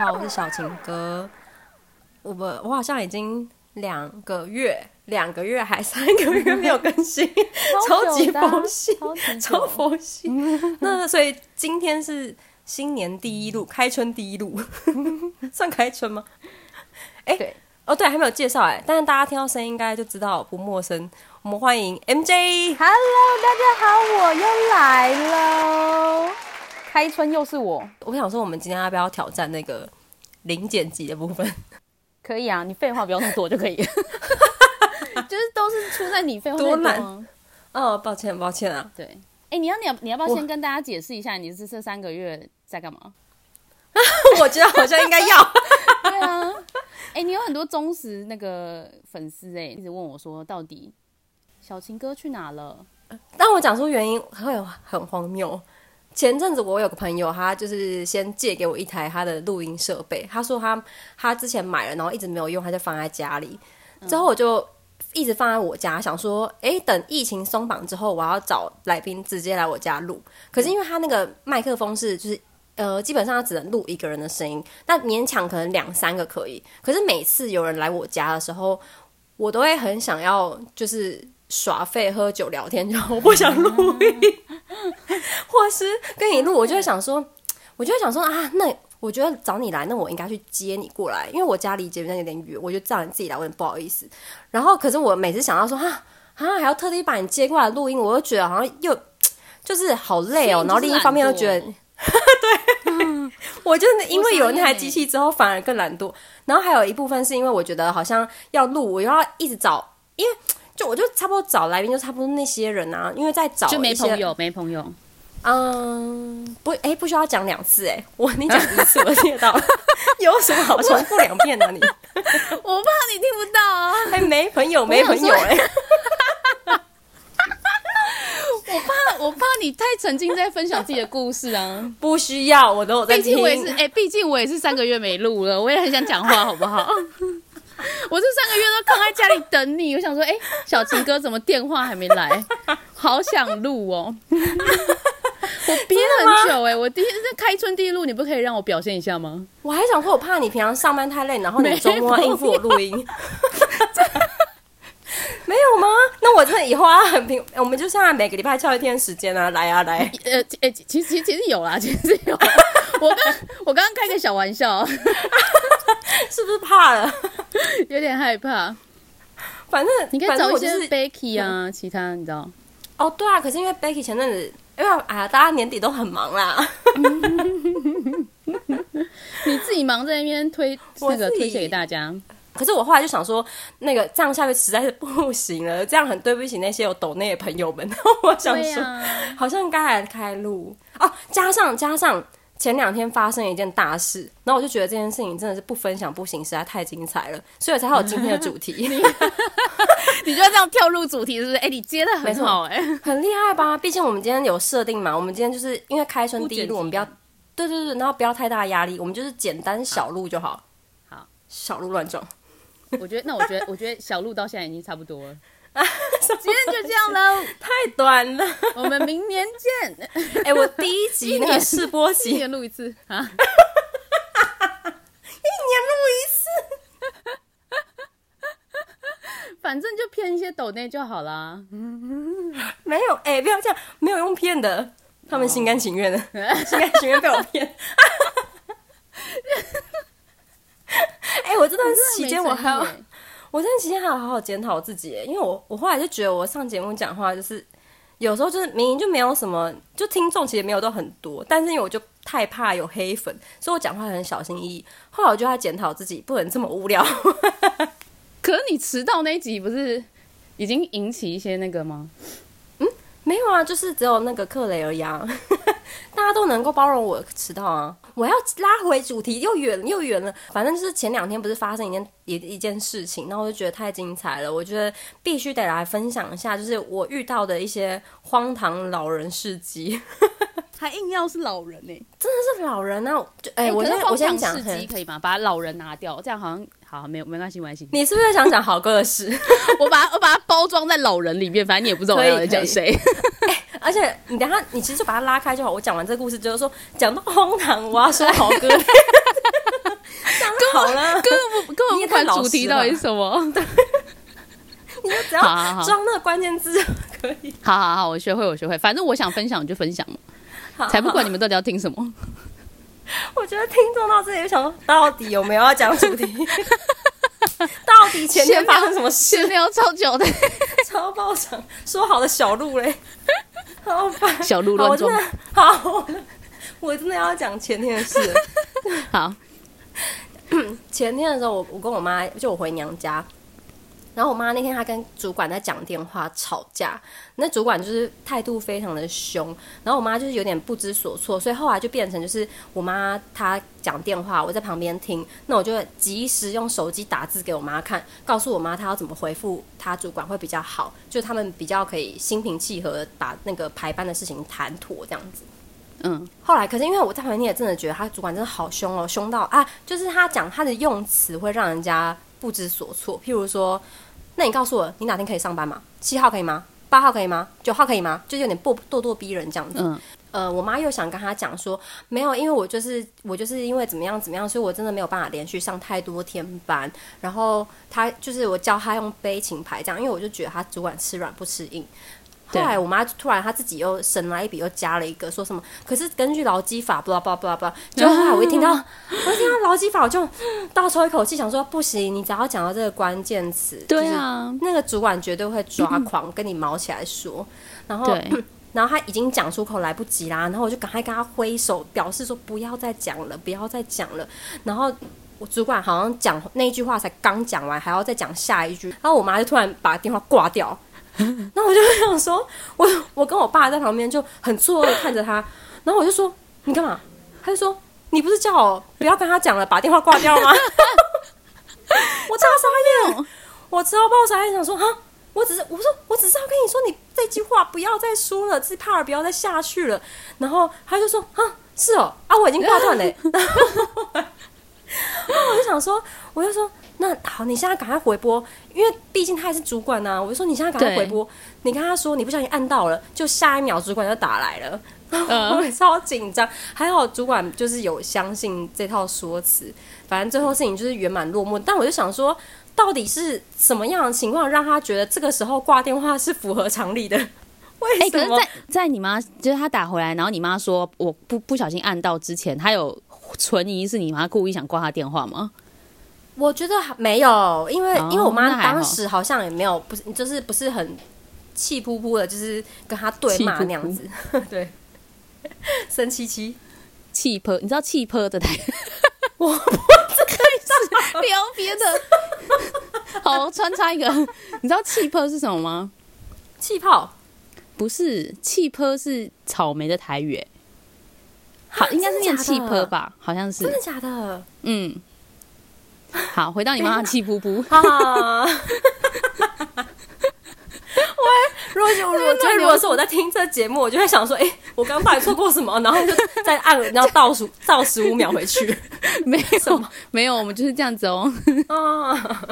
好，我是小晴哥。我们我好像已经两个月、两个月还三个月没有更新，超级佛系，超佛系。那所以今天是新年第一路，开春第一路，算开春吗？哎，对，哦对，还没有介绍哎，但是大家听到声音应该就知道不陌生。我们欢迎 MJ。Hello，大家好，我又来了。开春又是我，我想说，我们今天要不要挑战那个零剪辑的部分？可以啊，你废话不要那么多就可以。就是都是出在你废话多太难啊哦，抱歉，抱歉啊。对，哎、你要你要你要不要先跟大家解释一下，你是这三个月在干嘛？我觉得好像应该要。对啊，哎、你有很多忠实那个粉丝哎，一直问我说，到底小情哥去哪了？当我讲出原因，会有很荒谬。前阵子我有个朋友，他就是先借给我一台他的录音设备，他说他他之前买了，然后一直没有用，他就放在家里。之后我就一直放在我家，想说，诶，等疫情松绑之后，我要找来宾直接来我家录。可是因为他那个麦克风是就是。呃，基本上他只能录一个人的声音，但勉强可能两三个可以。可是每次有人来我家的时候，我都会很想要就是耍废、喝酒、聊天，就我不想录音，或是跟你录，我就会想说，我就会想说啊，那我觉得找你来，那我应该去接你过来，因为我家离捷运站有点远，我就叫你自己来，我有点不好意思。然后，可是我每次想到说啊啊，还要特地把你接过来录音，我就觉得好像又就是好累哦。然后另一方面又觉得。对，我就是因为有那台机器之后，反而更懒惰。然后还有一部分是因为我觉得好像要录，我又要一直找，因为就我就差不多找来宾，就差不多那些人啊，因为在找就没朋友，没朋友。嗯，不，哎、不需要讲两次，哎，我你讲一次我听得到，有什么好重复两遍啊、你？我怕你听不到啊！还没朋友，没朋友、哎，我怕，我怕你太沉浸在分享自己的故事啊！不需要，我都有在听。毕竟我也是，哎、毕竟我也是三个月没录了，我也很想讲话，好不好？我这三个月都扛在家里等你，我想说，哎、小情哥怎么电话还没来？好想录哦！我憋很久哎、我第一次开春第一录，你不可以让我表现一下吗？我还想说，我怕你平常上班太累，然后你周末应付我录音。没有吗？那我真的以后要很平，我们就现在每个礼拜挑一天时间啊，来啊来。呃，呃、其实其实有啦，其实有。我刚我刚刚开个小玩笑，是不是怕了？有点害怕。反正你可以找一些我就是 Becky 啊，其他你知道。哦，对啊，可是因为 Becky 前阵子，因为啊，大家年底都很忙啦。你自己忙在那边推那个推荐给大家，可是我后来就想说，那个这样下去实在是不行了，这样很对不起那些有抖内的朋友们。我想说，啊，好像该来开路哦。加上加上前两天发生一件大事，然后我就觉得这件事情真的是不分享不行，实在太精彩了，所以才会有今天的主题。你就要这样跳入主题，是不是？哎、你接的很好、哎，很厉害吧？毕竟我们今天有设定嘛，我们今天就是因为开春第一路，我们不要对对对，然后不要太大压力，我们就是简单小路就好。好，小路乱撞。我觉得，那我觉得，我觉得小路到现在已经差不多了。今天就这样喽，太短了。我们明年见。哎、我第一集那个试播一集，一年录一次啊？年录一次。反正就骗一些抖内就好啦。没有，哎、不要这样，没有用骗的，他们心甘情愿的，心甘情愿被我骗。哎、我这段期间我还要，我这段期间还要好好检讨自己，因为我我后来就觉得我上节目讲话就是有时候就是明明就没有什么，就听众其实没有都很多，但是因为我就太怕有黑粉，所以我讲话很小心翼翼。后来我就在检讨自己，不能这么无聊。可是你迟到那一集不是已经引起一些那个吗？没有啊，就是只有那个克雷尔呀，大家都能够包容我迟到啊。我要拉回主题，又远又远了。反正就是前两天不是发生一件一一件事情，那我就觉得太精彩了，我觉得必须得来分享一下，就是我遇到的一些荒唐老人事迹。还硬要是老人呢、真的是老人啊！就哎、哎、我可是先我先讲可以吗？把老人拿掉，这样好像好没有没关系没关系。你是不是想讲好哥的事？我把它我把它包装在老人里面，反正你也不知道我要讲谁。而且你等下，你其实就把它拉开就好。我讲完这个故事，就是说讲到荒唐，我要说好哥。讲好了，根本不根本你不管主题到底是什么。你就只要装那个关键字就可以。好好好，我学会我学会，反正我想分享就分享嘛，好 才不管你们到底要听什么。我觉得听众到这里就想说，到底有没有要讲主题？到底前天发生什么事？闲聊超久的，超爆场，说好的小鹿嘞，好烦。小鹿乱撞好我真的。好，我真的要讲前天的事。好，前天的时候，我我跟我妈就我回娘家，然后我妈那天她跟主管在讲电话吵架，那主管就是态度非常的凶，然后我妈就是有点不知所措，所以后来就变成就是我妈她讲电话，我在旁边听，那我就及时用手机打字给我妈看，告诉我妈她要怎么回复她主管会比较好，就他们比较可以心平气和把那个排班的事情谈妥这样子。嗯，后来，可是因为我在旁边也真的觉得他主管真的好凶哦，凶到啊，就是他讲他的用词会让人家不知所措。譬如说，那你告诉我，你哪天可以上班吗？七号可以吗？八号可以吗？九号可以吗？就是有点咄咄咄逼人这样子。嗯呃，我妈又想跟他讲说，没有，因为我就是我就是因为怎么样怎么样，所以我真的没有办法连续上太多天班。然后他就是我教他用悲情牌这样，因为我就觉得他主管吃软不吃硬。后来我妈突然她自己又省了一笔，又加了一个说什么？可是根据劳基法，巴拉巴拉巴拉巴拉。就后来我一听到，我一听到劳基法，我就倒抽一口气，想说不行，你只要讲到这个关键词，对啊，那个主管绝对会抓狂，跟你毛起来说。然后，然后他已经讲出口来不及啦，然后我就赶快跟他挥手，表示说不要再讲了，不要再讲了。然后我主管好像讲那一句话才刚讲完，还要再讲下一句，然后我妈就突然把电话挂掉。然后我就想说，我我跟我爸在旁边就很错愕的看着他，然后我就说你干嘛？他就说你不是叫我不要跟他讲了，把电话挂掉吗？我超傻眼，我超爆傻眼，想说哈，我只是我说我只是要跟你说，你这句话不要再说了，是怕尔不要再下去了。然后他就说哈，是哦，啊我已经挂断了。然后我就想说，我就说那好，你现在赶快回拨，因为毕竟他也是主管呐、我就说你现在赶快回拨，你跟他说你不小心按到了，就下一秒主管就打来了。嗯我也超紧张，还好主管就是有相信这套说辞，反正最后事情就是圆满落幕。但我就想说，到底是什么样的情况让他觉得这个时候挂电话是符合常理的？为哎、可是什么？在，在你妈就是他打回来，然后你妈说我不不小心按到之前，他有存疑是你妈故意想挂他电话吗？我觉得没有，因为、哦因为我妈当时好像也没有，不是就是不是很气扑扑的，就是跟他对骂那样子，对，生气气。气泼，你知道气泼的台？我聊别的。好，穿插一个，你知道气泼是什么吗？气泡，不是，气泼是草莓的台语欸。好，啊应该是念气真的假的泼吧？好像是真的。假的？嗯。好，回到你妈妈气噗噗。啊！我如果是我，我觉得如果是我在听这节目，我就会想说，哎、我刚刚到底错过什么？然后就再按，然后倒数 倒十五秒回去。没有，没有，我们就是这样子哦。啊，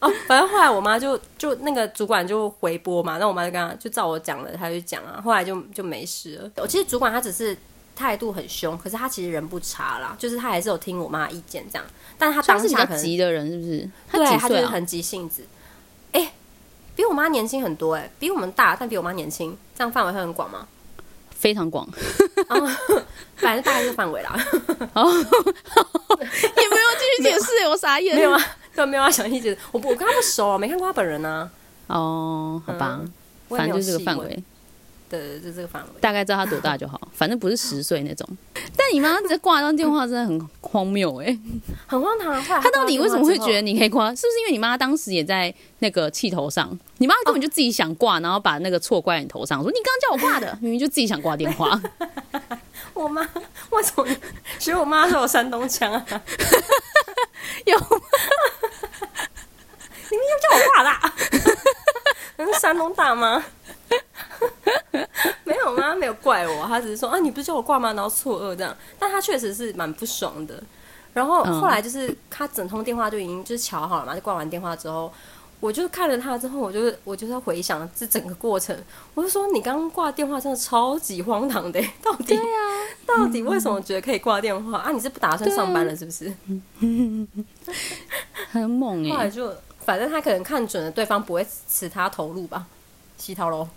哦，反正后来我妈就就那个主管就回拨嘛，那我妈就跟他就照我讲了，他就讲啊，后来就就没事了。我其实主管他只是态度很凶，可是他其实人不差啦，就是他还是有听我妈的意见这样，但是他当下可能急的人，是不是？对，几岁啊？他就是很急性子。哎、比我妈年轻很多哎、比我们大，但比我妈年轻，这样范围会很广吗？非常广，反正大概这个范围啦，哦也没有继续解释，我傻眼。没有啊，对，没有啊，详细解释。我不我跟他不熟啊，没看过他本人啊。哦，好吧，反正就是这个范围，对对，就这个范围。大概知道他多大就好，反正不是十岁那种。但你妈直接挂一张电话，真的很荒谬哎、很荒唐他到底为什么会觉得得？你可以挂？是不是因为你妈当时也在那个气头上？你妈根本就自己想挂，然后把那个错怪你头上，说你刚刚叫我挂的，明明就自己想挂电话。我妈为什么学我妈说有山东腔啊？有你明明就叫我挂的啊，那是山东大妈。没有，我妈没有怪我，他只是说啊，你不是叫我挂吗？然后错愕这样，但他确实是蛮不爽的。然后嗯后来就是他整通电话就已经就是瞧好了嘛，就挂完电话之后，我就看了他之后，我就我就在回想这整个过程，我就说你刚刚挂电话真的超级荒唐的，到底、到底为什么觉得可以挂电话啊？你是不打算上班了是不是？很猛哎、后来就反正他可能看准了对方不会吃他投入吧，洗头喽，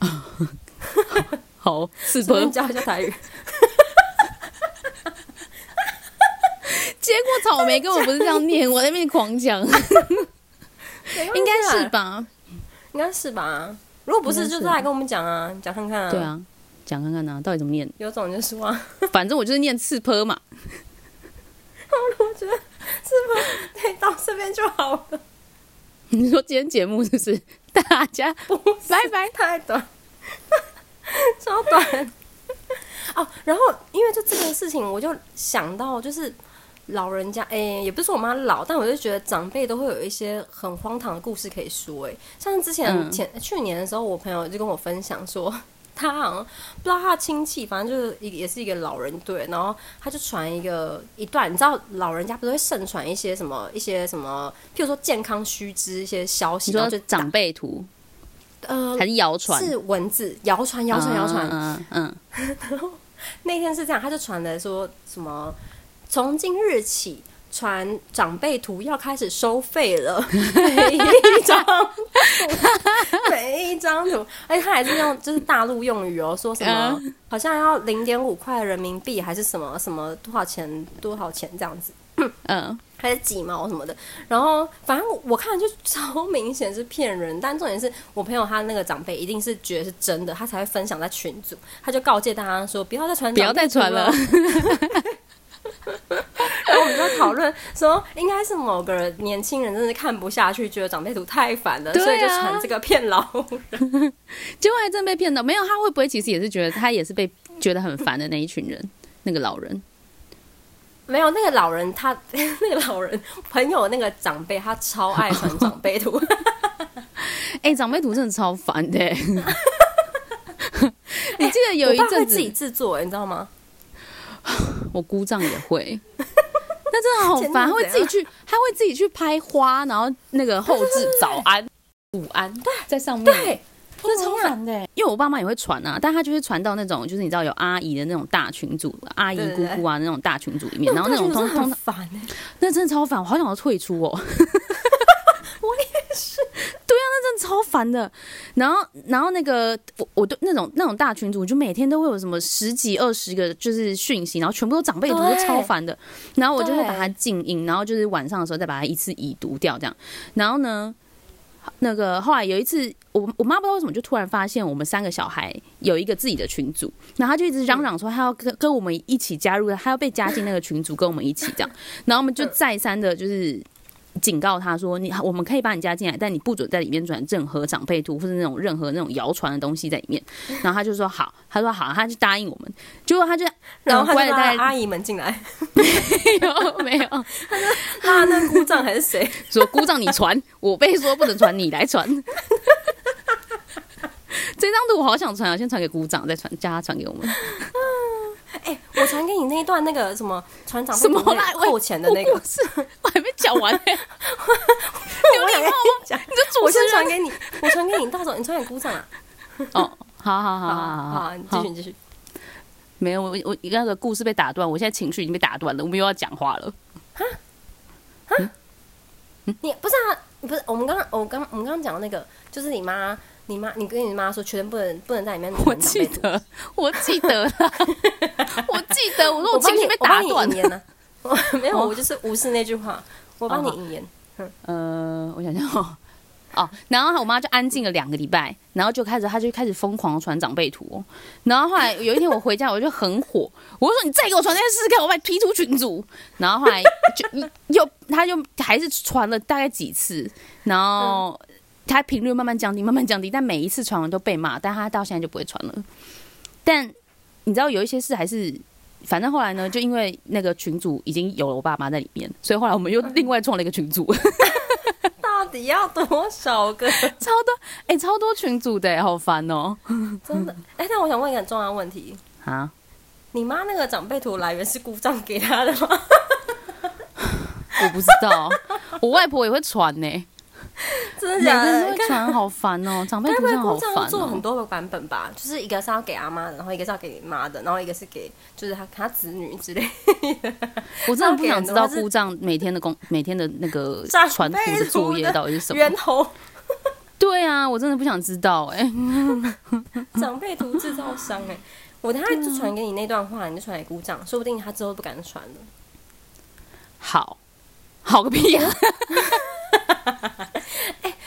好，是不？教一下台语。结果草莓根本不是这样念，我在那边狂讲，应该是吧？应该是吧？如果不是，就再来跟我们讲啊，讲看看啊。对，啊，讲看看啊，到底怎么念？有种就说啊，反正我就是念刺坡嘛。我觉得刺破对，到这边就好了，你说今天节目是不是？大家拜拜。太短，超短。哦，然后因为就这个事情，我就想到就是。老人家，哎、也不是说我妈老，但我就觉得长辈都会有一些很荒唐的故事可以说、哎，像之前嗯前、去年的时候，我朋友就跟我分享说，他好像不知道他的亲戚，反正就是一个也是一个老人对，然后他就传一个一段，你知道老人家不是会盛传一些什么一些什么，譬如说健康须知一些消息，然后就长辈图呃还是谣传？是文字谣传谣传谣传，嗯嗯嗯 那天是这样，他就传的说什么，从今日起传长辈图要开始收费了，每一张图，每一张图，而且他还是用就是大陆用语哦，说什么、好像要零点五块人民币还是什么什么多少钱多少钱这样子。嗯，还是几毛什么的，然后反正我看就超明显是骗人，但重点是我朋友他那个长辈一定是觉得是真的，他才会分享在群组，他就告诫大家说不要再传，不要再传了。然后我们就讨论说，应该是某个年轻人真的看不下去，觉得长辈图太烦了，啊所以就传这个骗老人。结果还真被骗到。没有，他会不会其实也是觉得他也是被觉得很烦的那一群人，那个老人。没有那个老人他，那个老人 朋友那个长辈，他超爱传长辈图。哎、长辈图真的超烦的、你记得有一阵子自己制作，你知道吗？我姑丈也会，那真的好前烦。他会自己去，他会自己去拍花，然后那个后置早安、午安在上面，对，那超烦的。因为我爸妈也会传啊，但他就是传到那种就是你知道有阿姨的那种大群组，阿姨姑姑啊那种大群组里面，然后那种通通很烦哎。那真的超烦，我好想要退出哦。真的超烦的。然后，然后那个我我对那种那种大群组，就每天都会有什么十几二十个就是讯息，然后全部都长辈图，对就超烦的。然后我就会把它静音，然后就是晚上的时候再把它一次已读掉，这样。然后呢，那个后来有一次，我我妈不知道为什么就突然发现我们三个小孩有一个自己的群组，然后她就一直嚷嚷说她要跟跟我们一起加入，她要被加进那个群组，跟我们一起这样。然后我们就再三的就是。警告他说：“你我们可以把你加进来，但你不准在里面转任何长辈图或者那种任何那种谣传的东西在里面。”然后他就说：“好。”他说：“好。”他就答应我们。结果他就然后他就拉阿姨们进来，没有没有拉那姑丈还是谁？说姑丈你传，我被说不能传，你来传。这张图我好想传啊，先传给姑丈，再传叫他传给我们。哎、我传给你那一段那个什么船长什么来？扣钱的那个，是我还没讲完 呢、我也跟你讲，你这主我持人先传给你，我传给你，到时候你传给姑丈啊。哦，好好好好好好好，你继续，你继续。没有，我我你那个故事被打断，我现在情绪已经被打断了，我们又要讲话了。啊你不是啊？不是我们刚刚我刚我们刚刚讲的那个，就是你妈，你妈，你跟你妈说，绝对不能不能在里面我。记得，我记得了，我记得，我说我情绪被打断引。言呢、我 没有，哦我就是无视那句话，我帮你哦引言。呃，我想想哦，哦，然后我妈就安静了两个礼拜，然后就开始，她就开始疯狂传长辈图、哦。然后后来有一天我回家，我就很火，我就说你再给我传这件试试看，我把你踢出群组。然后后来就又，她就还是传了大概几次，然后她频率慢慢降低，慢慢降低，但每一次传完都被骂，但她到现在就不会传了。但你知道有一些事还是。反正后来呢，就因为那个群主已经有了我爸妈在里面，所以后来我们又另外创了一个群组，到底要多少个？超多哎、超多群组的、好烦哦、真的？哎、但我想问一个很重要的问题：啊！你妈那个长辈图来源是姑丈给她的吗？我不知道，我外婆也会传呢、真的每个人？传，好烦哦，长辈图真的好烦做很哦。多个版本吧？就是一个是要给阿妈的，然后一个是要给妈的，然后一个是给就是他他子女之类的。我真的不想知道故障每天的工 每天的那个长传图的作业到底是什么。源头对啊，我真的不想知道哎。长辈图制造商哎、我等下就传给你那段话，你就传给故障，说不定他之后不敢传了。好，好个屁呀！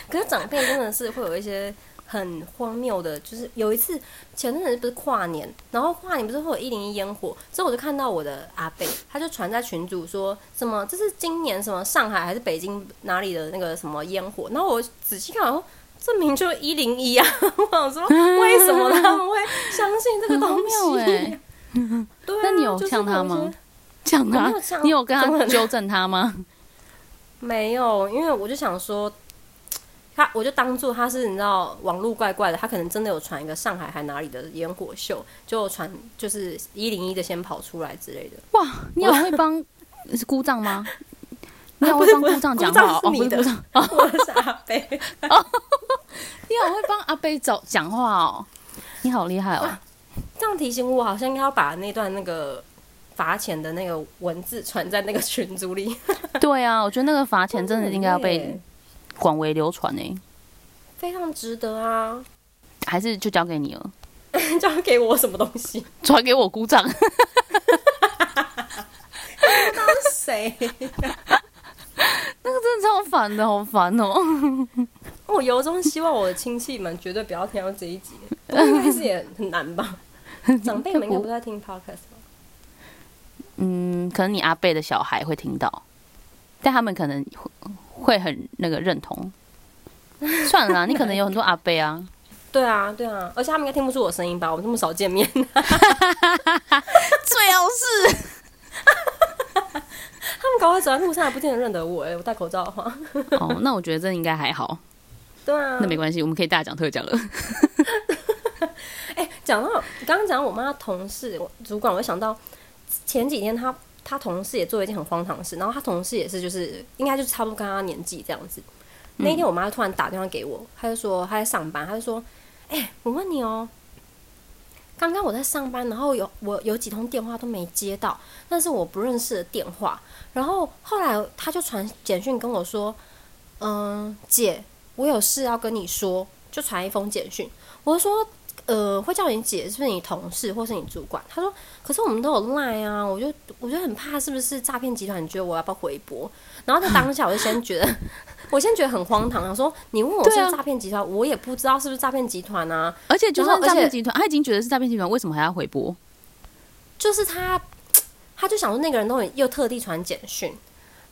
可是长辈真的是会有一些很荒谬的，就是有一次前阵子不是跨年，然后跨年不是会有一零一烟火，之后我就看到我的阿贝，他就传在群组说什么这是今年什么上海还是北京哪里的那个什么烟火，然后我仔细看，然后这明明就一零一啊！我想说为什么他们会相信这个东西？欸 对啊，那你有就是呛他吗会有一些？讲他你有跟他纠正他吗？没有，因为我就想说，他我就当做他是你知道网络怪怪的，他可能真的有传一个上海还哪里的烟火秀，就传就是一零一的先跑出来之类的。哇，你好会帮是姑丈吗？你好会帮姑丈讲话哦，哦姑丈是你的不是姑丈，我是阿贝，你好会帮阿贝找讲话哦，你好厉害哦。这样提醒我，好像应该要把那段那个罚钱的那个文字传在那个群组里。对啊，我觉得那个罚钱真的应该要被对广为流传呢，非常值得啊！还是就交给你了，交给我什么东西？传给我姑丈。谁？那个真的超烦的，好烦哦。我由衷希望我的亲戚们绝对不要听到这一集，不过应该是也很难吧？长辈们应该不在听 podcast 吧？嗯，可能你阿贝的小孩会听到，但他们可能会会很那个认同。算了啦，你可能有很多阿贝啊，对啊，对啊，而且他们应该听不出我声音吧？我们这么少见面，最好是。他们搞快走在路上还不见得认得我哎、我戴口罩的话，哦，那我觉得这应该还好，对啊那，没关系，我们可以大讲特讲了。哎、讲到刚刚讲我妈同事我主管，我想到前几天她她同事也做了一件很荒唐的事，然后他同事也是就是应该就是差不多跟他年纪这样子。那一天我妈突然打电话给我，她就说她在上班，她就说：“哎、我问你哦，刚刚我在上班，然后有我有几通电话都没接到，但是我不认识的电话。然后后来她就传简讯跟我说：‘嗯，姐，我有事要跟你说。’就传一封简讯，我就说。”呃，会叫你姐是不是你同事或是你主管？他说，可是我们都有赖啊，我就我就很怕是不是诈骗集团？你觉得我要不要回拨？然后在当下我就先觉得，我先觉得很荒唐，想说你问我是不是诈骗集团，我也不知道是不是诈骗集团啊。而且就算诈骗集团，他已经觉得是诈骗集团，为什么还要回拨？就是他，他就想说那个人都很又特地传简讯，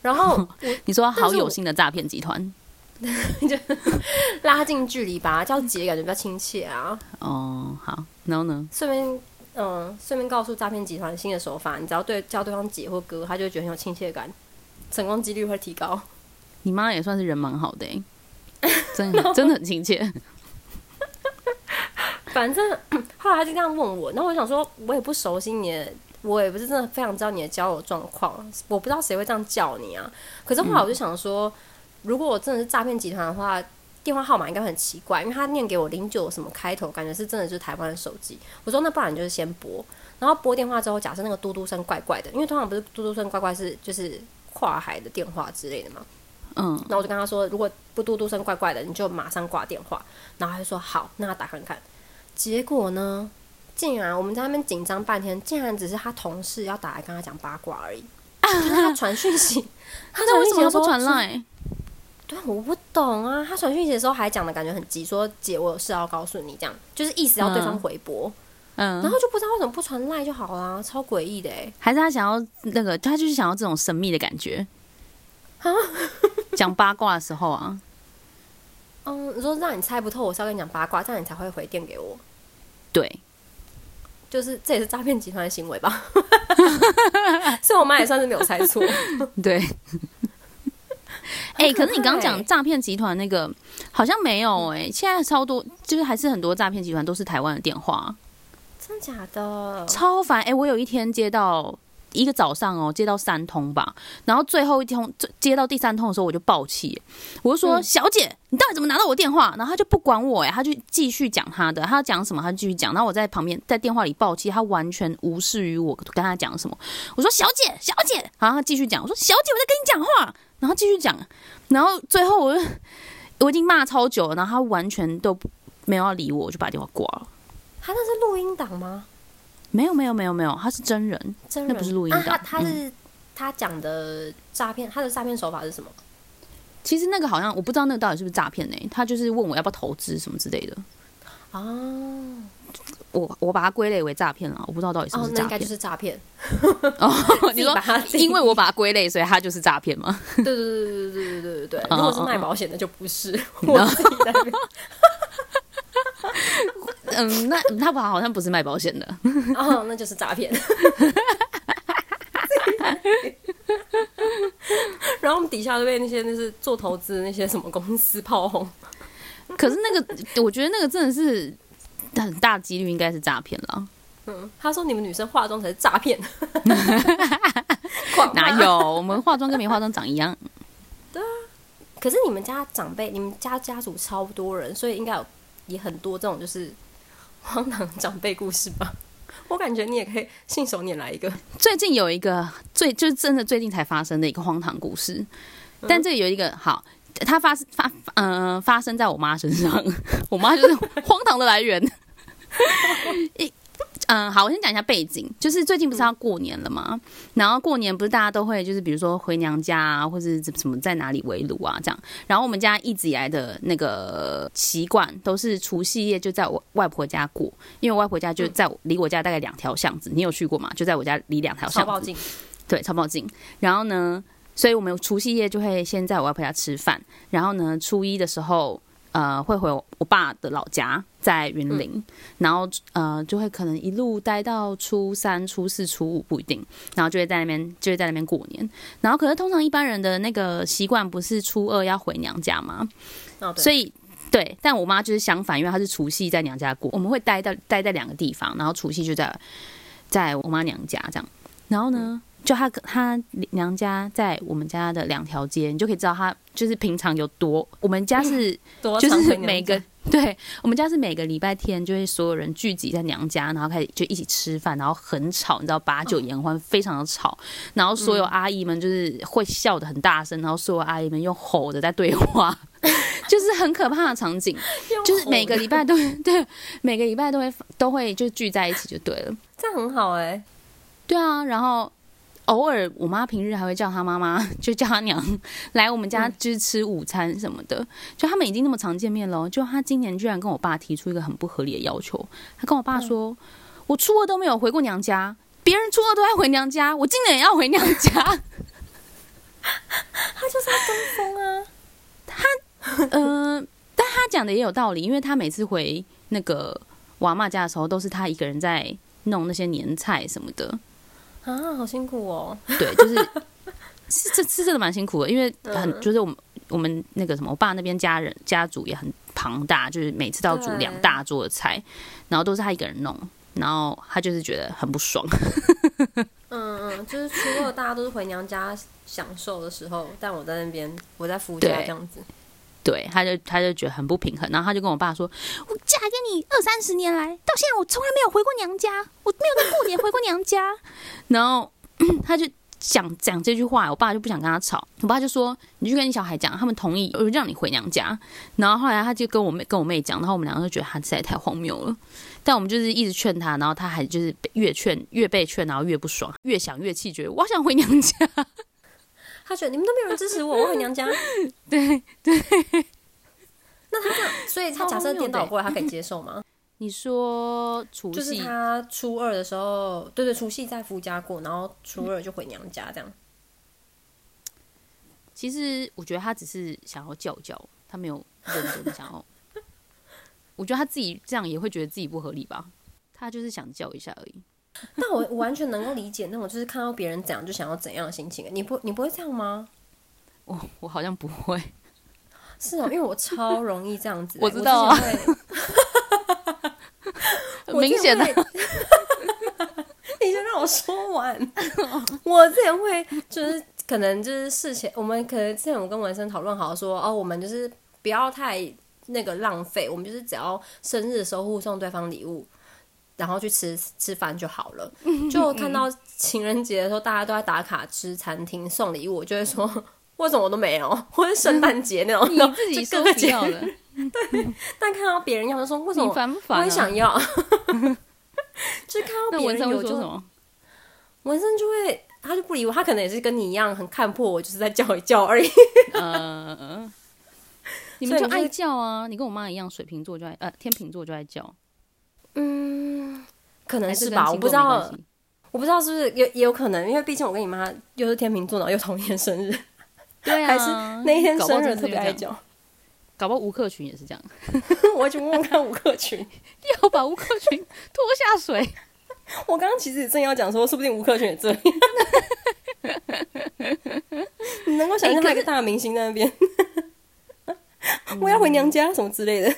然后 你说好有心的诈骗集团 拉近距离吧，叫姐感觉比较亲切啊。哦，好，然后呢？顺便嗯，顺便告诉诈骗集团新的手法，你只要对叫对方姐或哥，他就会觉得很有亲切感，成功几率会提高。你妈也算是人蛮好的哎、真的真的很亲切。反正后来他就这样问我，然后我想说，我也不熟悉你的，我也不是真的非常知道你的交友状况，我不知道谁会这样叫你啊。可是后来我就想说，如果我真的是诈骗集团的话，电话号码应该很奇怪，因为他念给我零九什么开头，感觉是真的就是台湾的手机。我说那不然你就是先拨，然后拨电话之后，假设那个嘟嘟声怪怪的，因为通常不是嘟嘟声怪怪是就是跨海的电话之类的嘛。嗯，那我就跟他说，如果不嘟嘟声怪怪的，你就马上挂电话。然后他就说好，那他打看看。结果呢，竟然我们在那边紧张半天，竟然只是他同事要打来跟他讲八卦而已。就是他传讯息，他那为什么的时候不传是？赖？对，我不懂啊。他传讯息的时候还讲的感觉很急，说姐，我有事要告诉你，这样就是意思要对方嗯回拨。嗯，然后就不知道为什么不传赖就好啦，超诡异的哎。还是他想要那个，他就是想要这种神秘的感觉。啊 讲八卦的时候啊，嗯，你说让你猜不透，我是要跟你讲八卦，这样你才会回电给我。对，就是这也是诈骗集团的行为吧？所以我妈也算是没有猜错。对。哎、可是你刚刚讲诈骗集团那个好像没有哎、现在超多，就是还是很多诈骗集团都是台湾的电话，真假的？超烦哎、我有一天接到一个早上哦接到三通吧，然后最后一通接接到第三通的时候我就爆气，我就说、嗯小姐，你到底怎么拿到我电话？然后他就不管我哎，他就继续讲他的，他要讲什么他就继续讲，然后我在旁边在电话里爆气，他完全无视于我跟他讲什么。我说小姐小姐，然后他继续讲，我说小姐我在跟你讲话，然后继续讲，然后最后我就 我已经骂超久了，然后他完全都没有要理我，我就把电话挂了。他那是录音档吗？没有没有没有没有，他是真人，真人那不是录音啊档他他是、他讲的诈骗，他的诈骗手法是什么？其实那个好像我不知道那个到底是不是诈骗呢？他就是问我要不要投资什么之类的，哦我我把它归类为诈骗了，我不知道到底是不哦，是诈骗那应该就。是诈骗。哦，你说把它因为我把它归类，所以它就是诈骗吗？对对对对对对对对对。嗯如果是卖保险的就不是，我自己在那边。嗯，那他不好像不是卖保险的。哦，那就是诈骗。然后我们底下都被那些就是做投资的那些什么公司炮轰。可是那个，我觉得那个真的是很大几率应该是诈骗了。嗯，他说你们女生化妆才是诈骗。哪有？我们化妆跟没化妆长一样。对啊可是你们家长辈，你们家家族超多人，所以应该有也很多这种就是荒唐长辈故事吧？我感觉你也可以信手拈来一个。最近有一个最就是真的最近才发生的一个荒唐故事，但这里有一个好，它发发呃发生在我妈身上，我妈就是荒唐的来源。一嗯，好，我先讲一下背景，就是最近不是要过年了嘛，然后过年不是大家都会就是比如说回娘家啊，或者是什么在哪里围炉啊这样，然后我们家一直以来的那个习惯都是除夕夜就在我外婆家过，因为我外婆家就在我离我家大概两条巷子，你有去过吗？就在我家离两条巷子，超爆劲，对，超爆近。然后呢，所以我们除夕夜就会先在我外婆家吃饭，然后呢，初一的时候，呃，会回我爸的老家，在云林，然后呃，就会可能一路待到初三、初四、初五不一定，然后就会在那边就会在那边过年。然后可是通常一般人的那个习惯不是初二要回娘家吗？所以对，但我妈就是相反，因为她是除夕在娘家过，我们会待到待在两个地方，然后除夕就在在我妈娘家这样。然后呢，就她她娘家在我们家的两条街，你就可以知道她就是平常有多。我们家是 就是每个 对我们家是每个礼拜天就会所有人聚集在娘家，然后开始就一起吃饭，然后很吵，你知道把酒言欢，非常的吵。然后所有阿姨们就是会笑的很大声，然后所有阿姨们用吼的在对话，就是很可怕的场景。就是每个礼拜都对，每个礼拜都会都会就聚在一起就对了。这样很好哎、对啊，然后偶尔我妈平日还会叫她妈妈，就叫她娘来我们家就是吃午餐什么的。就他们已经那么常见面了，就她今年居然跟我爸提出一个很不合理的要求，她跟我爸说：“我初二都没有回过娘家，别人初二都在回娘家，我今年也要回娘家。” 他就是要跟风啊。他嗯、但他讲的也有道理，因为他每次回那个娃妈家的时候，都是他一个人在弄那些年菜什么的。啊，好辛苦哦！对，就是是这是真的蛮辛苦的，因为很、嗯就是我们我们那个什么，我爸那边家人家族也很庞大，就是每次都要煮两大桌的菜，然后都是他一个人弄，然后他就是觉得很不爽。嗯嗯，就是除了大家都是回娘家享受的时候，但我在那边，我在夫家这样子。对，他就他就觉得很不平衡，然后他就跟我爸说：“我嫁给你二三十年来，到现在我从来没有回过娘家，我没有在过年回过娘家。”然后 他就讲讲这句话，我爸就不想跟他吵，我爸就说：“你去跟你小孩讲，他们同意我就让你回娘家。”然后后来他就跟我妹跟我妹讲，然后我们两个就觉得他实在太荒谬了。但我们就是一直劝他，然后他还就是越劝越被劝，然后越不爽，越想越气，觉得我想回娘家。他觉得你们都没有人支持我，我回娘家。对 对，那他这样，所以他假设颠倒过来，他可以接受吗？你说除就是夕他初二的时候，对对，除夕在夫家过，然后初二就回娘家这样。其实我觉得他只是想要叫叫，他没有认真想要。我觉得他自己这样也会觉得自己不合理吧，他就是想叫一下而已。但我我完全能够理解那种就是看到别人怎样就想要怎样的心情。你不你不会这样吗？我我好像不会，是哦，因为我超容易这样子。我知道啊 明显的。你就让我说完。我之前会就是可能就是事前，我们可能之前我跟文生讨论好说，哦，我们就是不要太那个浪费，我们就是只要生日的时候互送对方礼物，然后去吃吃饭就好了。就看到情人节的时候，大家都在打卡吃餐厅送礼物，我就会说 为什么我都没有，或者圣诞节那种，你自己说就各个节不要的，但看到别人要，就说为什你么我？也想要，就是看到别人有就会说什么？文生就会他就不理我，他可能也是跟你一样很看破我，就是在叫一叫而已。嗯，你们就爱叫啊！你跟我妈一样，水瓶座就爱呃天秤座就爱叫，嗯，可能是吧，我不知道我不知道是不是也也有可能，因为毕竟我跟你妈又是天秤座，然后又同一天生日，对啊，还是那一天生日特别爱叫。搞不好吴克群也是这样，我去问问看吴克群，要把吴克群拖下水。我刚刚其实正要讲说，说不定吴克群也这样。你能够想象他一个大明星在那边，我要回娘家什么之类的。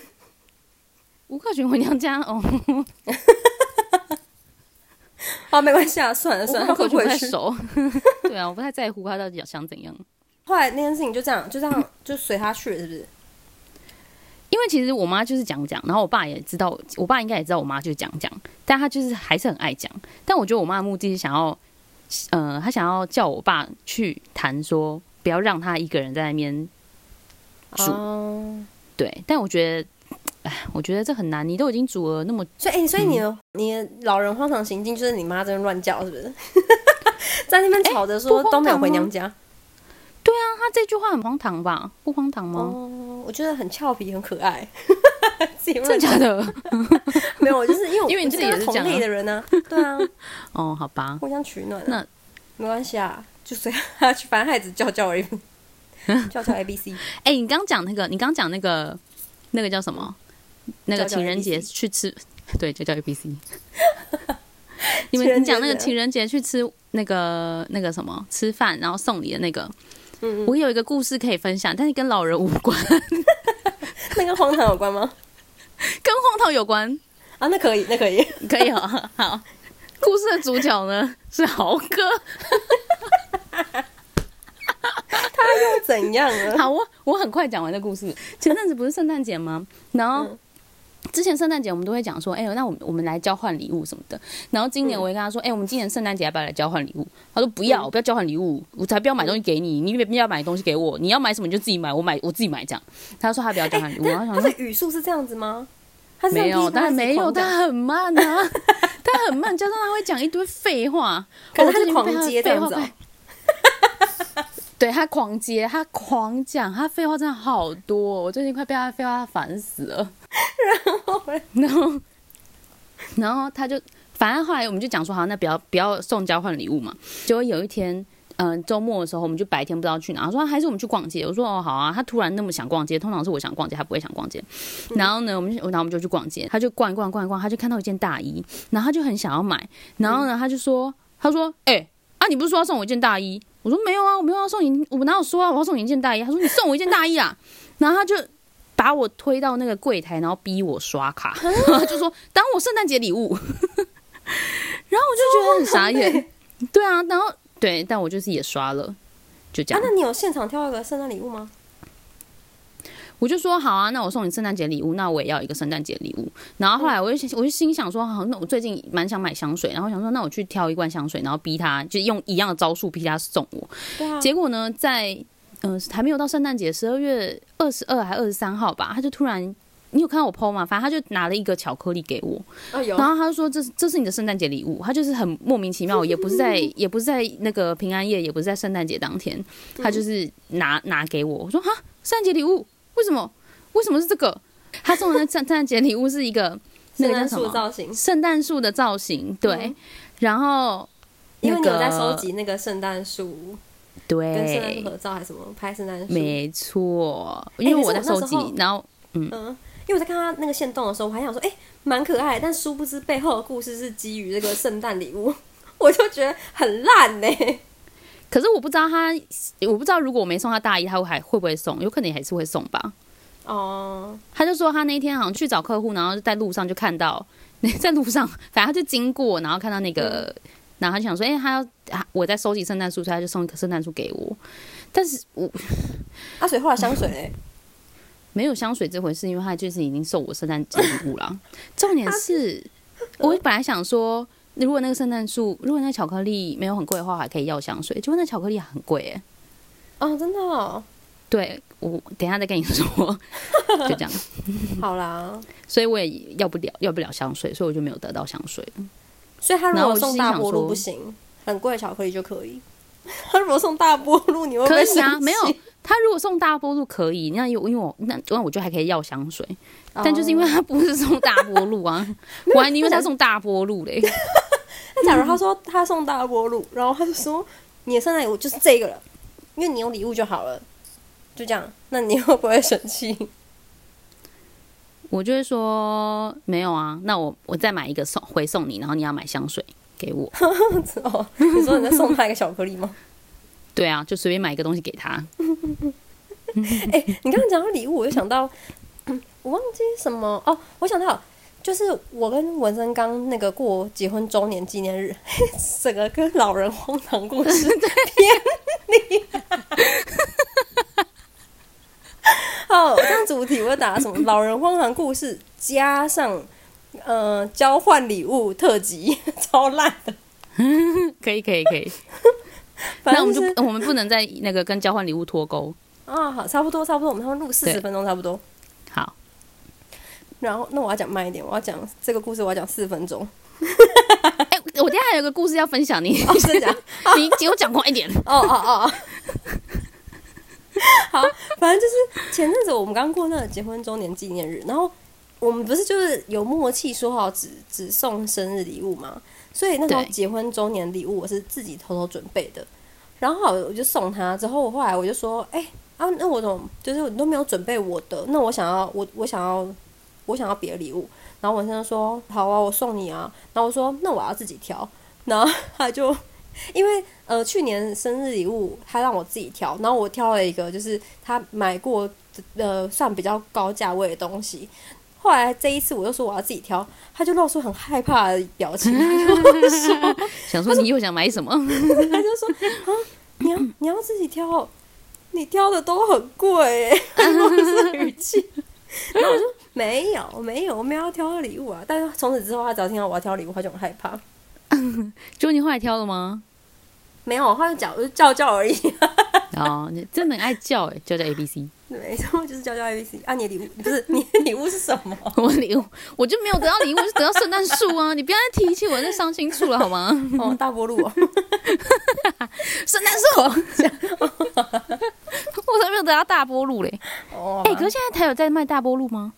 吴克群回娘家哦，好，没关系啊，算了算了，他吴克群不回不回去？太熟。对啊，我不太在乎他到底想怎样。后来那件事情就这样，就这样，就随他去了，是不是？因为其实我妈就是讲讲，然后我爸也知道，我爸应该也知道我妈就是讲讲，但他就是还是很爱讲。但我觉得我妈的目的是想要，呃，他想要叫我爸去谈说，不要让他一个人在那边煮。哦对，但我觉得，哎，我觉得这很难。你都已经煮了那么，所以，哎、所以你嗯的、你的老人荒唐行径就是你妈在乱叫，是不是？在那边吵着不说都没有回娘家。对啊他这句话很荒唐吧？不荒唐吗？哦，我觉得很俏皮，很可爱。真的假的？没有，我就是因为因为你自己也是同类的人呢、对啊，哦，好吧，互相取暖、啊。那没关系啊，就随他去，反正他也只叫叫而已，叫叫 A B C。哎、你刚讲那个，你刚讲那个，那个叫什么？那个情人节去吃，对，就叫 A B C。你们讲那个情人节去吃那个那个什么吃饭，然后送礼的那个，嗯嗯，我有一个故事可以分享，但是跟老人无关，那跟荒唐有关吗？跟荒唐有关，啊，那可以，那可以。可以哦。好，故事的主角呢是豪哥。他又怎样了？好，我我很快讲完这故事。前阵子不是圣诞节吗？然后。嗯之前圣诞节我们都会讲说，哎、那我们我们来交换礼物什么的。然后今年我也跟他说，哎、我们今年圣诞节要不要来交换礼物？他说不要，不要交换礼物，我才不要买东西给你，你不要买东西给我，你要买什么你就自己买，我买我自己买这样。他说他不要交换礼物，然后想说他的语速是这样子吗？他是没有，噼里啪啦当然没有，他很慢啊，他很慢，加上他会讲一堆废话，可是他是狂接这样子对他狂接，他狂讲，他废话真的好多，我最近快被他废话烦死了。然后，然后然后他就，反正后来我们就讲说，好，那不要不要送交换礼物嘛。结果有一天，嗯、周末的时候，我们就白天不知道去哪，他说还是我们去逛街。我说哦，好啊。他突然那么想逛街，通常是我想逛街，他不会想逛街。然后呢，我们然后我们就去逛街，他就逛一逛逛一逛，他就看到一件大衣，然后他就很想要买，然后呢，他就说，他说，哎、啊，你不是说要送我一件大衣？我说没有啊，我没有要送你，我哪有说啊，我要送你一件大衣？他说你送我一件大衣啊，然后他就把我推到那个柜台，然后逼我刷卡，就说当我圣诞节礼物，然后我就觉得很傻眼，对啊，然后对，但我就是也刷了，就这啊，样，那你有现场挑一个圣诞礼物吗？我就说好啊，那我送你圣诞节礼物，那我也要一个圣诞节礼物。然后后来我就我就心想说，好，那我最近蛮想买香水，然后想说那我去挑一罐香水，然后逼他就用一样的招数逼他送我。啊，结果呢，在嗯、呃、还没有到圣诞节，十二月二十二还二十三号吧，他就突然。你有看到我 PO 吗？反正他就拿了一个巧克力给我，啊然后他就说这是这是你的圣诞节礼物，他就是很莫名其妙，也不是在 也不是在那个平安夜，也不是在圣诞节当天，他就是拿拿给我，我说哈，圣诞节礼物为什么？为什么是这个？他送的那圣圣诞节礼物是一个那 圣诞树个叫什么？造型，圣诞树的造型，对，嗯。然后因为你有在收集那个圣诞树，对。跟圣诞树，合照还是什么拍圣诞树？没错，因为我在收集然后嗯，因为我在看他那个线动的时候，我还想说，哎、蛮可爱的，但殊不知背后的故事是基于这个圣诞礼物，我就觉得很烂呢、可是我不知道他，我不知道如果我没送他大衣，他会还会不会送？有可能还是会送吧。哦，他就说他那一天好像去找客户，然后在路上就看到，在路上，反正他就经过，然后看到那个、然后他就想说，哎、他要啊我在收集圣诞树，所以他就送一棵圣诞树给我。但是我啊，所以后来香水嘞，没有香水这回事，因为他就是已经送我圣诞节礼物了。重点是，我本来想说，如果那个圣诞树，如果那个巧克力没有很贵的话，还可以要香水。结果那巧克力很贵哎。哦，真的、哦，对我等一下再跟你说，就这样。好啦。所以我也要不了要不了香水，所以我就没有得到香水。所以他如果送大波路不行，很贵的巧克力就可以。他如果送大波路，你会可以啊，没有他如果送大波路可以，那因为因为我那那我就还可以要香水，但就是因为他不是送大波路啊，我还宁愿他送大波路嘞。那假如他说他送大波路，然后他就说你的圣诞礼物就是这个了，因为你有礼物就好了，就这样，那你会不会生气？我就会说没有啊，那我我再买一个送回送你，然后你要买香水给我。哦，你说你在送他一个巧克力吗？对啊，就随便买一个东西给他。哎、你刚刚讲到礼物，我就想到，我忘记什么哦，我想到就是我跟文森刚那个过结婚周年纪念日，整个跟老人荒唐故事 偏离。好，这样主题我打什么？老人荒唐故事加上呃交换礼物特辑，超烂的。可以可以可以，反那我们就我们不能在那个跟交换礼物脱钩。啊，好，差不多差不多，我们他们录四十分钟差不多。好，然后，那我要讲慢一点，我要讲这个故事，我要讲四分钟。哎、我等一下还有个故事要分享你，哦，真的假的？你给我讲快一点。哦哦哦哦。好，反正就是前阵子我们刚过那个结婚周年纪念日，然后我们不是就是有默契说好只只送生日礼物嘛，所以那时候对结婚周年礼物我是自己偷偷准备的，然后好我就送他，之后后来我就说，哎、啊，那我怎么就是你都没有准备我的，那我想要我我想要我想要别的礼物，然后文生说好啊，我送你啊，然后我说那我要自己挑，然后 他就因为呃去年生日礼物他让我自己挑，然后我挑了一个就是他买过呃算比较高价位的东西。后来这一次我又说我要自己挑，他就露出很害怕的表情，想说你又想买什么？他就说啊你要你要自己挑，你挑的都很贵、语气。然后我说没有没有，我没有要挑礼物啊。但是从此之后，他只要听到我要挑礼物，他就很害怕。结果你后来挑了吗？没有，他就叫就叫叫而已。哦，你真的很爱叫哎，叫叫 A B C。没错，就是叫叫 A B C 啊。你的礼物不是 你的礼物是什么？我礼物我就没有得到礼物，我就得到圣诞树啊！你不要再提起我那伤心处了好吗？哦，大波路哦。圣诞树，我才没有得到大波路嘞。哦，哎、可是现在台有在卖大波路吗？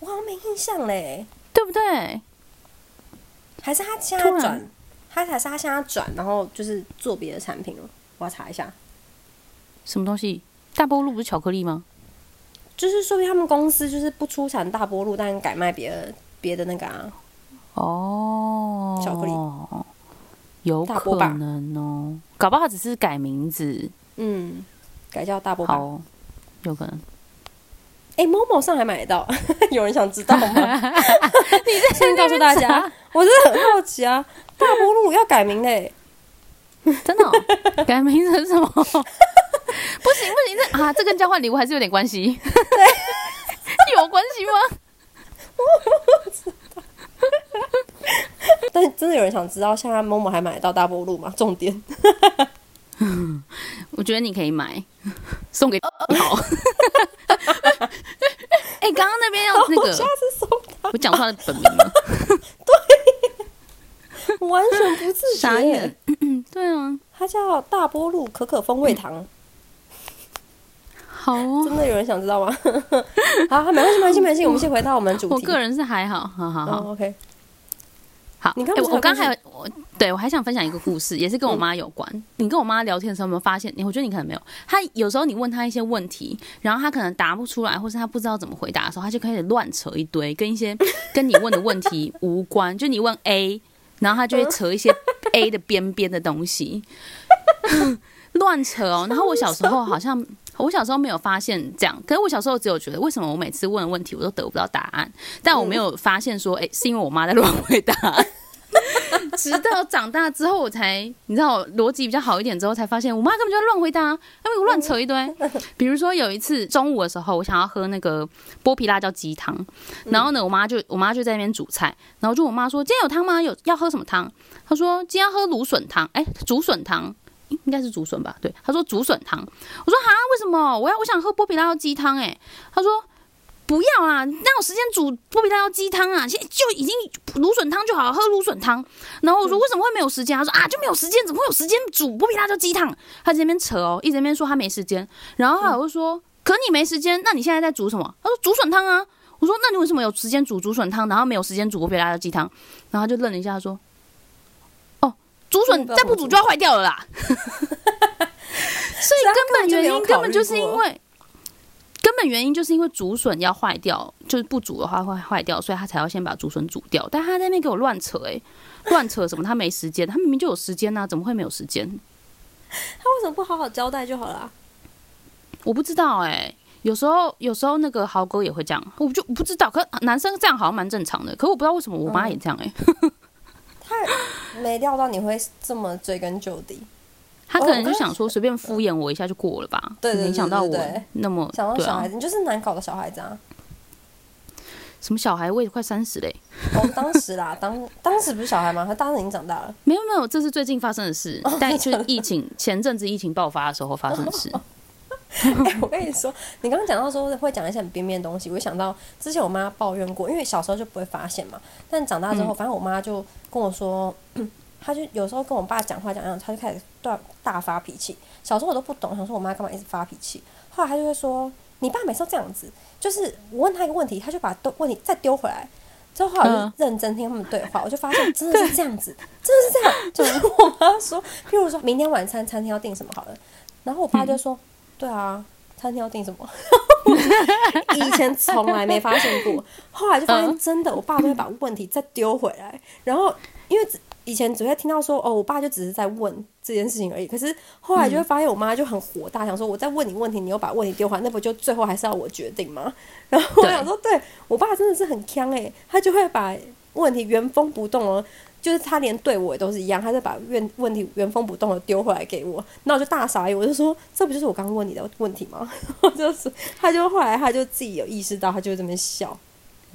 我好像没印象嘞，对不对？还是他现在转，他还是他现在转，然后就是做别的产品了。我要查一下，什么东西？大波路不是巧克力吗？就是说明他们公司就是不出产大波路，但改卖别的别的那个啊。哦，巧克力有可能哦，搞不好只是改名字，嗯，改叫大波霸。哦，有可能。哎、某某上还买得到，有人想知道吗？你先告诉大家，我真的很好奇啊，大波路要改名嘞。真的、哦、改名成什么？不行不行，这啊，这跟交换礼物还是有点关系。有关系吗？但真的有人想知道，现在某某还买得到大波路吗？重点，我觉得你可以买，送给好。哎、刚刚那边要 那个我讲出他的本名了，完全不自觉傻耶眼。对啊，它叫大波路可可风味糖，好哦。真的有人想知道吗？好，没关系，没关系，没关系，我们先回到我们主题。我个人是还好，好好好。哦，OK，好，你刚欸我我刚还有对我还想分享一个故事，也是跟我妈有关。你跟我妈聊天的时候，有没有发现？你我觉得你可能没有。她有时候你问她一些问题，然后她可能答不出来，或是她不知道怎么回答的时候，她就开始乱扯一堆，跟一些 跟你问的问题无关。就你问 A，然后她就会扯一些 A 的边边的东西，乱扯哦。然后我小时候好像。我小时候没有发现这样，可是我小时候只有觉得，为什么我每次问问题我都得不到答案？但我没有发现说，哎、是因为我妈在乱回答。直到长大之后，我才你知道逻辑比较好一点之后，才发现我妈根本就乱回答，他们乱扯一堆。比如说有一次中午的时候，我想要喝那个剥皮辣椒鸡汤，然后呢，我妈就我妈就在那边煮菜，然后就我妈说今天有汤吗？有要喝什么汤？她说今天要喝芦笋汤，哎，竹笋汤。应该是竹笋吧？对，她说竹笋汤。我说哈，为什么？我要我想喝剥皮辣椒鸡汤。哎，她说。不要啊！哪有时间煮剥皮辣椒鸡汤啊？现在就已经芦笋汤就好了，喝芦笋汤。然后我说为什么会没有时间？他说啊，就没有时间，怎么会有时间煮剥皮辣椒鸡汤？他在那边扯哦，一直在那边说他没时间。然后他又说，可你没时间，那你现在在煮什么？他说竹笋汤啊。我说那你为什么有时间煮竹笋汤，然后没有时间煮剥皮辣椒鸡汤？然后他就愣了一下，说哦，竹笋再不煮就要坏掉了啦。所以根本原因根本就是因为。根本原因就是因为竹笋要坏掉，就是不煮的话会坏掉，所以他才要先把竹笋煮掉。但他在那边给我乱扯，哎，乱扯什么？他没时间，他明明就有时间呐，怎么会没有时间？他为什么不好好交代就好了？我不知道哎，有时候有时候那个豪哥也会这样，我就不知道。可男生这样好像蛮正常的，可我不知道为什么我妈也这样哎。他没料到你会这么追根究底。他可能就想说随便敷衍我一下就过了吧，没想到我那么想到小孩子，你就是难搞的小孩子啊！什么小孩？我也快三十嘞！哦，当时啦，当当时不是小孩吗？他当时已经长大了。没有没有，这是最近发生的事，但就是 疫情前阵子疫情爆发的时候发生的事。我跟你说，你刚刚讲到说会讲一些很边边的东西，我就想到之前我妈抱怨过，因为小时候就不会发现嘛，但长大之后，反正我妈就跟我说。她就有时候跟我爸讲话讲讲，她就开始大大发脾气。小时候我都不懂，想说我妈干嘛一直发脾气。后来她就会说：“你爸每次都这样子。”就是我问他一个问题，他就把都问题再丢回来。之后后来就认真听他们对话，我就发现真的是这样子，真的是这样。就是我妈说，譬如说明天晚餐餐厅要订什么好了，然后我爸就说：“对啊，餐厅要订什么？” 以前从来没发现过，后来就发现真的，我爸都会把问题再丢回来。然后因为。以前只会听到说哦，我爸就只是在问这件事情而已。可是后来就会发现，我妈就很火大，想说我在问你问题，你又把问题丢回来，那不就最后还是要我决定吗？然后我想说，对我爸真的是很强哎，他就会把问题原封不动哦，就是他连对我也都是一样，他就把问问题原封不动的丢回来给我，那我就大傻眼，我就说这不就是我刚刚问你的问题吗？就是他就后来他就自己有意识到，他就这么笑。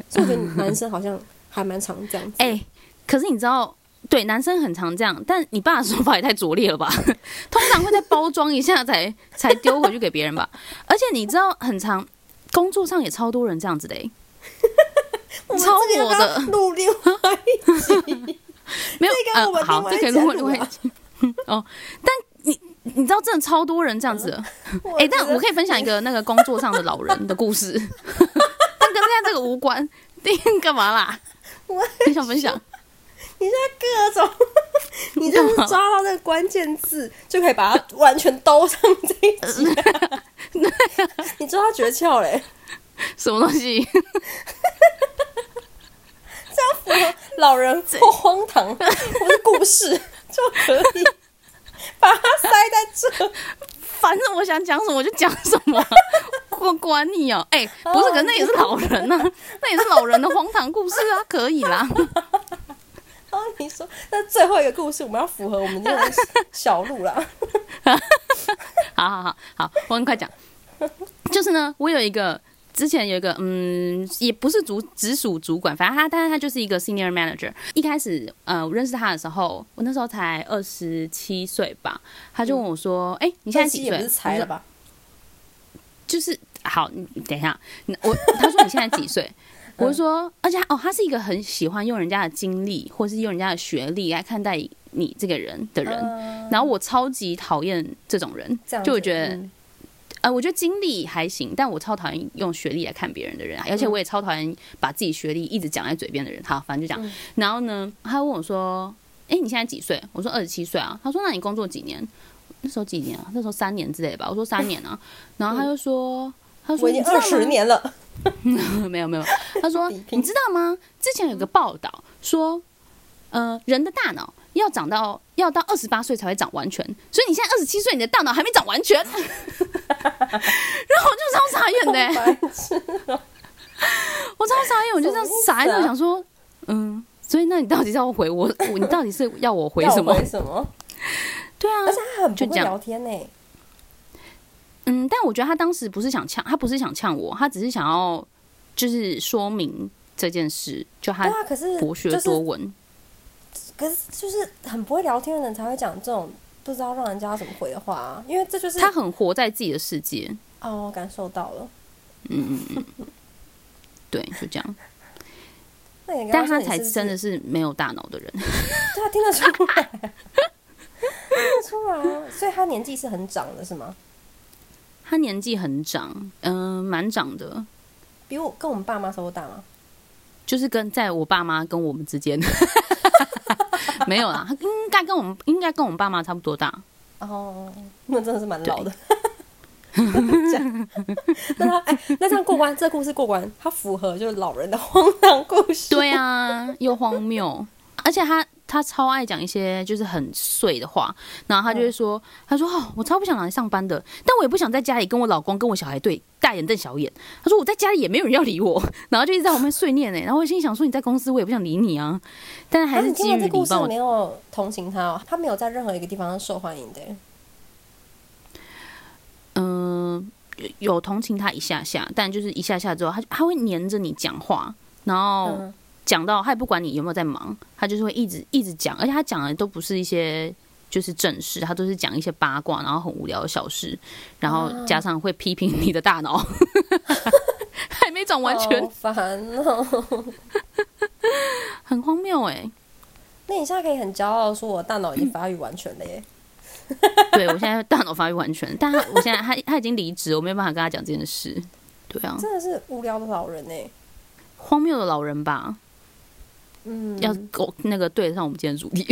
所以我觉得男生好像还蛮常这样子。哎，可是你知道？对，男生很常这样，但你爸的手法也太拙劣了吧？通常会再包装一下，才才丢回去给别人吧。而且你知道，很常工作上也超多人这样子的，超火的。录另外一集，没有呃，好，这可以录另外一集。哦，但你你知道，真的超多人这样子。哎，但我可以分享一个那个工作上的老人的故事，但跟现在这个无关。干嘛啦？你想分享？你现在各种，你就是抓到那个关键字，就可以把它完全兜上这一集。你知道诀窍嘞？什么东西？这样符合老人或荒唐或是故事就可以 把它塞在这。反正我想讲什么我就讲什么，我管你哦。哎，不是，可那也是老人呐，那也是老人的荒唐故事啊，可以啦。你说，那最后一个故事，我们要符合我们这个小路啦。好好好好，我很快讲。就是呢，我有一个之前有一个，嗯，也不是主直属主管，反正他，但是他就是一个 senior manager。一开始，呃，我认识他的时候，我那时候才二十七岁吧。他就问我说：“哎，你现在几岁？”才了吧？就是好，你等一下，我他说你现在几岁？我是说，而且哦，他是一个很喜欢用人家的经历，或是用人家的学历来看待你这个人的人。然后我超级讨厌这种人，就我觉得，呃，我觉得经历还行，但我超讨厌用学历来看别人的人，而且我也超讨厌把自己学历一直讲在嘴边的人。好，反正就讲。然后呢，他问我说：“哎，你现在几岁？”我说：“二十七岁啊。”他说：“那你工作几年？”那时候几年啊？那时候三年之类吧。我说：“三年啊。”然后他就说：“他说我已经二十年了。” 没有没有，他说 你知道吗？之前有个报道说，呃，人的大脑要长到要到二十八岁才会长完全，所以你现在二十七岁，你的大脑还没长完全。然后我就超傻眼的，我超傻眼，我就这样傻眼，我想说，嗯，所以那你到底是要回我？我你到底是要我回什么？回什么？对啊而，且他很不会就这样聊天呢。嗯，但我觉得他当时不是想呛，他不是想呛我，他只是想要就是说明这件事，就他对啊，可是博学就是多闻。可是就是很不会聊天的人才会讲这种不知道让人家怎么回的话啊，因为这就是他很活在自己的世界，哦，感受到了。嗯嗯嗯对，就这样。但他才真的是没有大脑的人，对啊，听得出来，听得出来啊。所以他年纪是很长的，是吗？他年纪很长，嗯、蛮长的，比我跟我们爸妈差不多大吗？就是跟在我爸妈跟我们之间 没有啦，他应该跟我们应该跟我们爸妈差不多大。哦，那真的是蛮老的。这样 那他哎、那这样过关，这故事过关，他符合就是老人的荒唐故事。对啊，又荒谬，而且他他超爱讲一些就是很碎的话，然后他就会说，他说哦，我超不想来上班的，但我也不想在家里跟我老公跟我小孩对大眼瞪小眼。他说我在家里也没有人要理我，然后就一直在旁边碎念呢。然后我心里想说你在公司我也不想理你啊，但是还啊是基于礼貌事没有同情他哦，他没有在任何一个地方是受欢迎的。嗯、有有同情他一下下，但就是一下下之后，他他会黏着你讲话，然后嗯，讲到他也不管你有没有在忙，他就是会一直一直讲，而且他讲的都不是一些就是正事，他都是讲一些八卦，然后很无聊的小事，然后加上会批评你的大脑，还没长完全，好烦哦。很荒谬哎、那你现在可以很骄傲地说，我大脑已经发育完全了耶。对我现在大脑发育完全，但他我现在他他已经离职，我没有办法跟他讲这件事。对啊，真的是无聊的老人呢。荒谬的老人吧，嗯，要够那个对得上我们今天主题。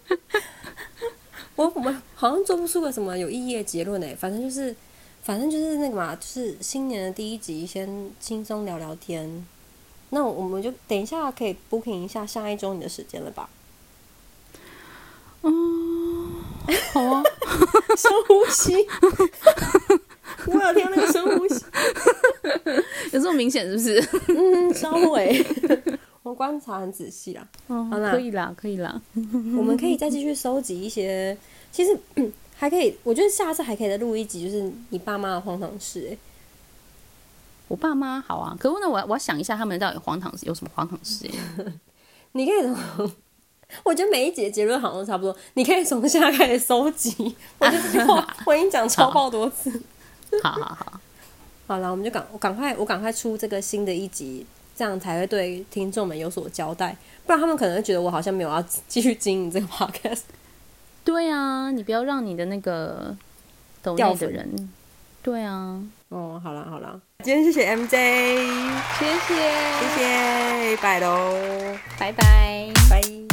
我我们好像做不出个什么有意义的结论呢。反正就是，反正就是那个嘛，就是新年的第一集，先轻松聊聊天。那我们就等一下可以 booking 一下下一周你的时间了吧？好啊，深呼吸，我有听那个深呼吸，有这么明显是不是？嗯，稍微，我观察很仔细啦。嗯好啦可以啦，可以啦。我们可以再继续收集一些，其实、嗯还可以，我觉得下次还可以再录一集，就是你爸妈的荒唐事、欸。我爸妈好啊，可是呢，我我要想一下，他们到底荒唐有什么荒唐事、欸？你可以从，我觉得每一节结论好像都差不多，你可以从现在开始收集。我就这句话我已经讲超爆多次。好好好，好了，我们就赶我赶快我赶快出这个新的一集，这样才会对听众们有所交代，不然他们可能会觉得我好像没有要继续经营这个 podcast。对啊，你不要让你的那个抖内的人，对啊，哦，好啦好啦，今天谢谢 MJ，谢谢，谢谢，拜喽，拜拜。拜。